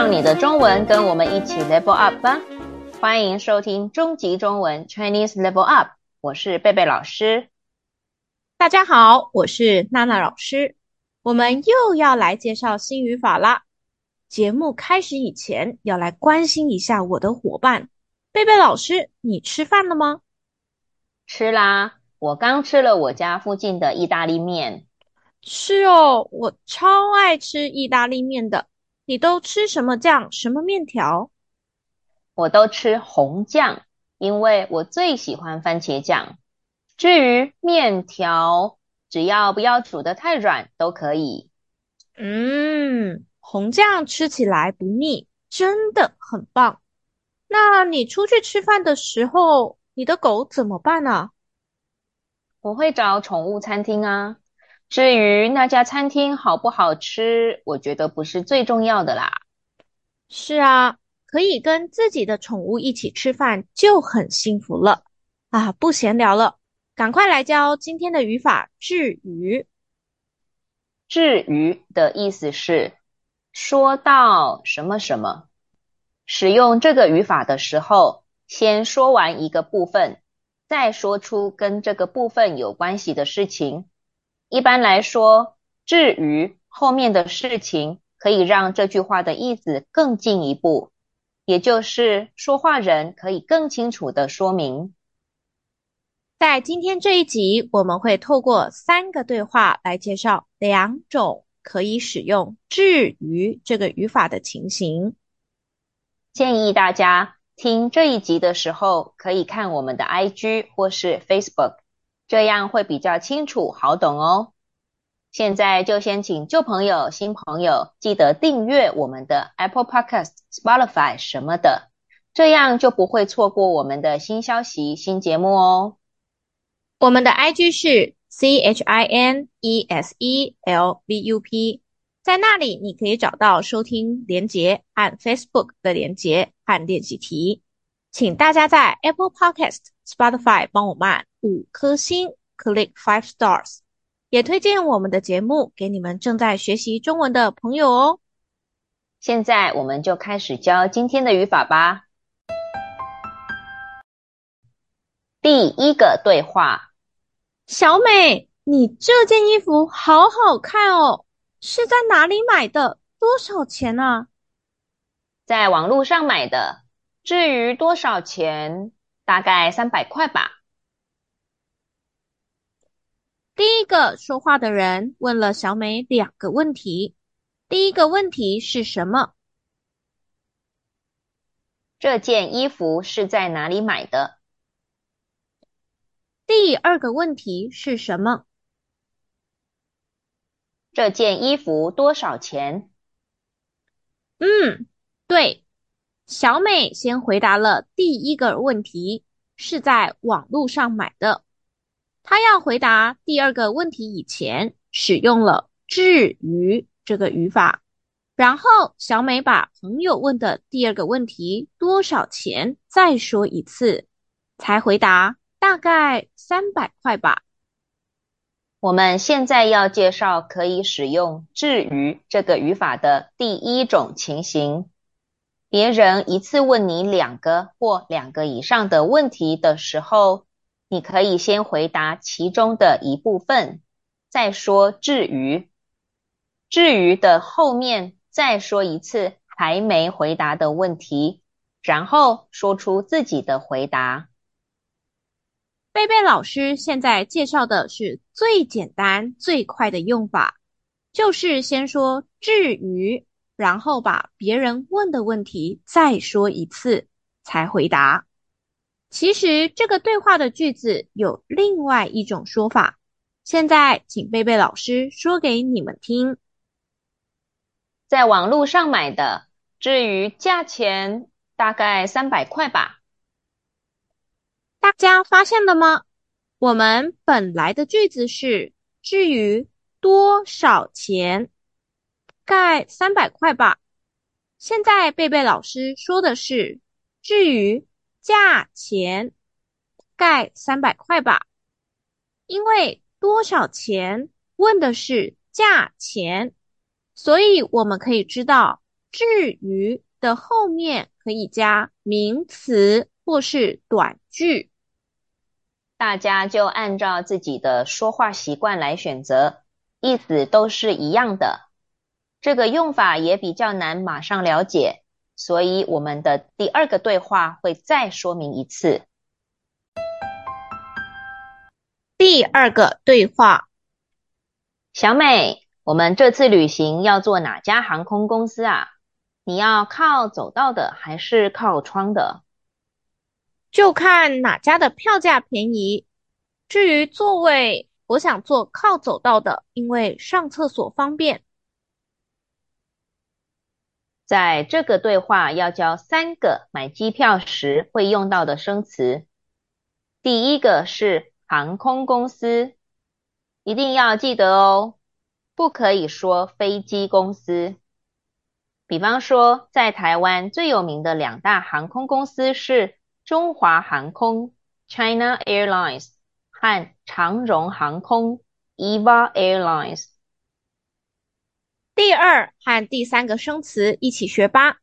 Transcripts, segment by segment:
让你的中文跟我们一起 level up 吧！欢迎收听终极中文 Chinese Level Up，我是贝贝老师。大家好，我是娜娜老师。我们又要来介绍新语法啦。节目开始以前，要来关心一下我的伙伴。贝贝老师，你吃饭了吗？吃啦，我刚吃了我家附近的意大利面。是哦，我超爱吃意大利面的。你都吃什么酱？什么面条？我都吃红酱，因为我最喜欢番茄酱。至于面条，只要不要煮得太软都可以。嗯，红酱吃起来不腻，真的很棒。那你出去吃饭的时候，你的狗怎么办呢？我会找宠物餐厅啊。至于那家餐厅好不好吃，我觉得不是最重要的啦。是啊，可以跟自己的宠物一起吃饭就很幸福了啊！不闲聊了，赶快来教今天的语法“至于”。至于的意思是说到什么什么。使用这个语法的时候，先说完一个部分，再说出跟这个部分有关系的事情。一般来说，至于后面的事情可以让这句话的意思更进一步，也就是说话人可以更清楚的说明。在今天这一集，我们会透过三个对话来介绍两种可以使用至于这个语法的情形。建议大家听这一集的时候，可以看我们的 IG 或是 Facebook。这样会比较清楚好懂哦。现在就先请旧朋友、新朋友记得订阅我们的 Apple Podcast、Spotify 什么的，这样就不会错过我们的新消息、新节目哦。我们的 IG 是 C H I N E S E L V U P，在那里你可以找到收听连接，按 Facebook 的连接，按练习题。请大家在 Apple Podcast、Spotify 帮我们五颗星，Click five stars，也推荐我们的节目给你们正在学习中文的朋友哦。现在我们就开始教今天的语法吧。第一个对话：小美，你这件衣服好好看哦，是在哪里买的？多少钱啊？在网络上买的。至于多少钱？大概三百块吧。第一个说话的人问了小美两个问题。第一个问题是什么？这件衣服是在哪里买的？第二个问题是什么？这件衣服多少钱？嗯，对。小美先回答了第一个问题，是在网络上买的。她要回答第二个问题以前，使用了至于这个语法。然后小美把朋友问的第二个问题多少钱再说一次，才回答大概三百块吧。我们现在要介绍可以使用至于这个语法的第一种情形。别人一次问你两个或两个以上的问题的时候，你可以先回答其中的一部分，再说至于。至于的后面再说一次还没回答的问题，然后说出自己的回答。贝贝老师现在介绍的是最简单最快的用法，就是先说至于。然后把别人问的问题再说一次，才回答。其实这个对话的句子有另外一种说法，现在请贝贝老师说给你们听。在网络上买的，至于价钱大概三百块吧。大家发现了吗？我们本来的句子是至于多少钱？大概三百块吧。现在贝贝老师说的是，至于价钱，大概三百块吧。因为多少钱问的是价钱，所以我们可以知道至于的后面可以加名词或是短句。大家就按照自己的说话习惯来选择，意思都是一样的。这个用法也比较难马上了解，所以我们的第二个对话会再说明一次。第二个对话：小美，我们这次旅行要坐哪家航空公司啊？你要靠走道的还是靠窗的？就看哪家的票价便宜。至于座位，我想坐靠走道的，因为上厕所方便。在这个对话要教三个买机票时会用到的生词。第一个是航空公司，一定要记得哦，不可以说飞机公司。比方说，在台湾最有名的两大航空公司是中华航空 （China Airlines） 和长荣航空 （EVA Airlines）。第二和第三个生词一起学吧。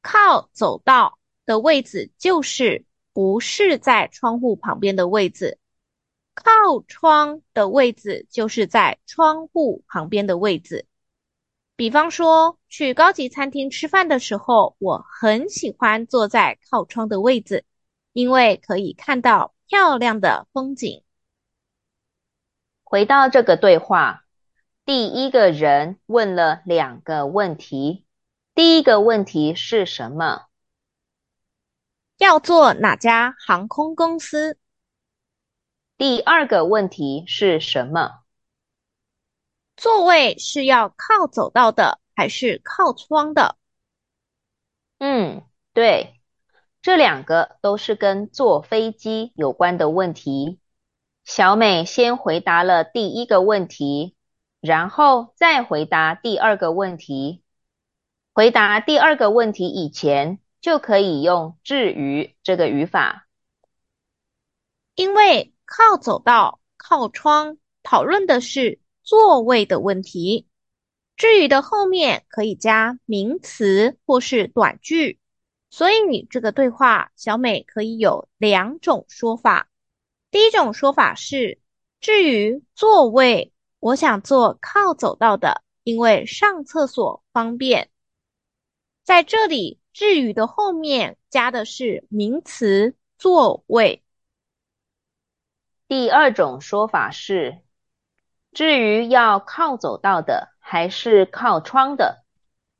靠走道的位置就是不是在窗户旁边的位置，靠窗的位置就是在窗户旁边的位置。比方说，去高级餐厅吃饭的时候，我很喜欢坐在靠窗的位置，因为可以看到漂亮的风景。回到这个对话。第一个人问了两个问题。第一个问题是什么？要坐哪家航空公司？第二个问题是什么？座位是要靠走道的还是靠窗的？嗯，对，这两个都是跟坐飞机有关的问题。小美先回答了第一个问题。然后再回答第二个问题。回答第二个问题以前，就可以用至于这个语法。因为靠走道、靠窗讨论的是座位的问题，至于的后面可以加名词或是短句，所以你这个对话小美可以有两种说法。第一种说法是至于座位。我想坐靠走道的，因为上厕所方便。在这里，至于的后面加的是名词座位。第二种说法是，至于要靠走道的还是靠窗的，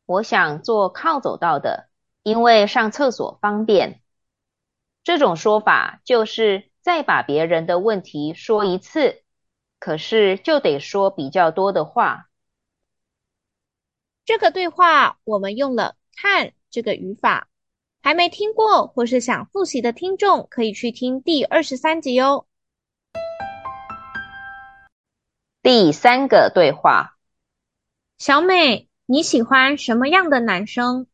我想坐靠走道的，因为上厕所方便。这种说法就是再把别人的问题说一次。可是就得说比较多的话。这个对话我们用了“看”这个语法，还没听过或是想复习的听众，可以去听第二十三集哦。第三个对话：小美，你喜欢什么样的男生？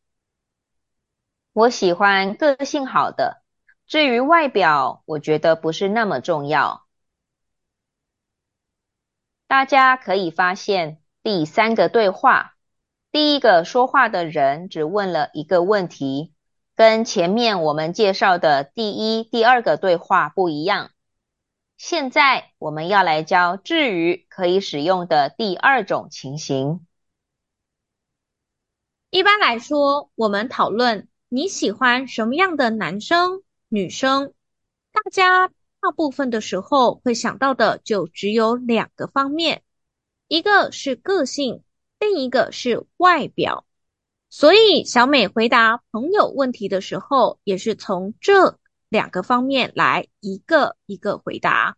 我喜欢个性好的，至于外表，我觉得不是那么重要。大家可以发现，第三个对话，第一个说话的人只问了一个问题，跟前面我们介绍的第一、第二个对话不一样。现在我们要来教至于可以使用的第二种情形。一般来说，我们讨论你喜欢什么样的男生、女生，大家。大部分的时候会想到的就只有两个方面，一个是个性，另一个是外表。所以小美回答朋友问题的时候，也是从这两个方面来一个一个回答。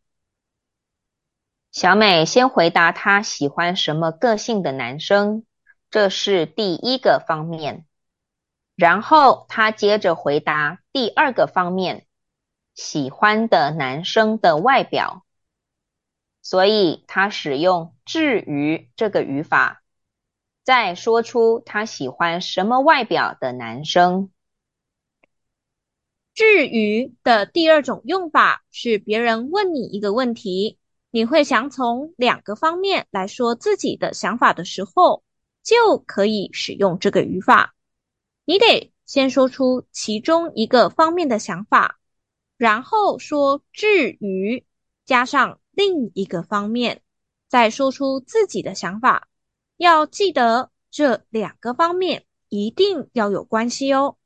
小美先回答她喜欢什么个性的男生，这是第一个方面。然后她接着回答第二个方面。喜欢的男生的外表，所以他使用至于这个语法，再说出他喜欢什么外表的男生。至于的第二种用法是别人问你一个问题，你会想从两个方面来说自己的想法的时候，就可以使用这个语法。你得先说出其中一个方面的想法，然后说至于加上另一个方面，再说出自己的想法。要记得这两个方面一定要有关系哦。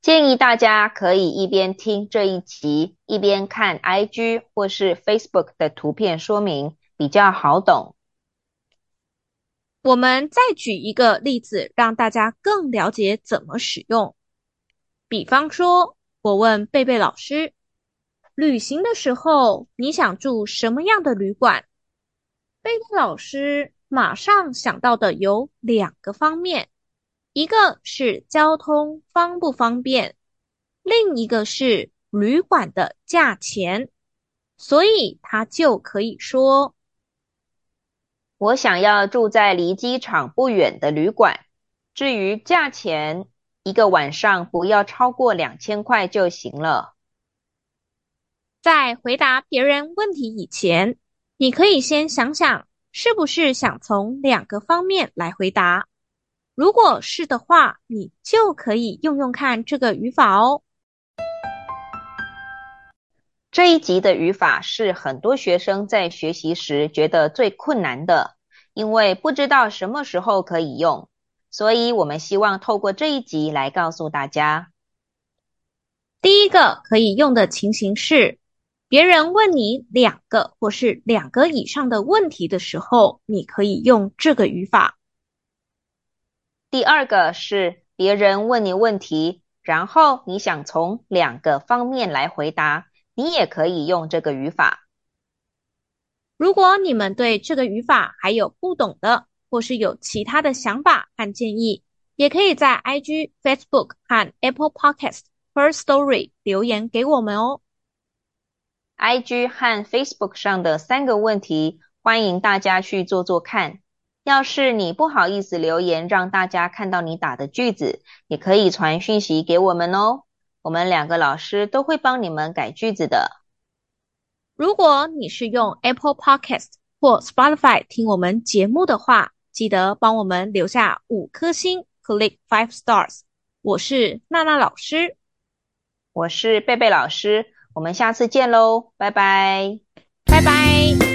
建议大家可以一边听这一集，一边看 IG 或是 Facebook 的图片说明，比较好懂。我们再举一个例子，让大家更了解怎么使用。比方说，我问贝贝老师，旅行的时候你想住什么样的旅馆？贝贝老师马上想到的有两个方面。一个是交通方不方便，另一个是旅馆的价钱，所以他就可以说：“我想要住在离机场不远的旅馆。至于价钱，一个晚上不要超过两千块就行了。”在回答别人问题以前，你可以先想想，是不是想从两个方面来回答。如果是的话，你就可以用用看这个语法哦。这一集的语法是很多学生在学习时觉得最困难的，因为不知道什么时候可以用，所以我们希望透过这一集来告诉大家。第一个可以用的情形是，别人问你两个或是两个以上的问题的时候，你可以用这个语法。第二个是别人问你问题，然后你想从两个方面来回答，你也可以用这个语法。如果你们对这个语法还有不懂的，或是有其他的想法和建议，也可以在 IG、Facebook 和 Apple Podcast First Story 留言给我们哦。IG 和 Facebook 上的三个问题，欢迎大家去做做看。要是你不好意思留言，让大家看到你打的句子，也可以传讯息给我们哦。我们两个老师都会帮你们改句子的。如果你是用 Apple Podcast 或 Spotify 听我们节目的话，记得帮我们留下五颗星，Click five stars。我是娜娜老师，我是贝贝老师，我们下次见喽，拜拜，拜拜。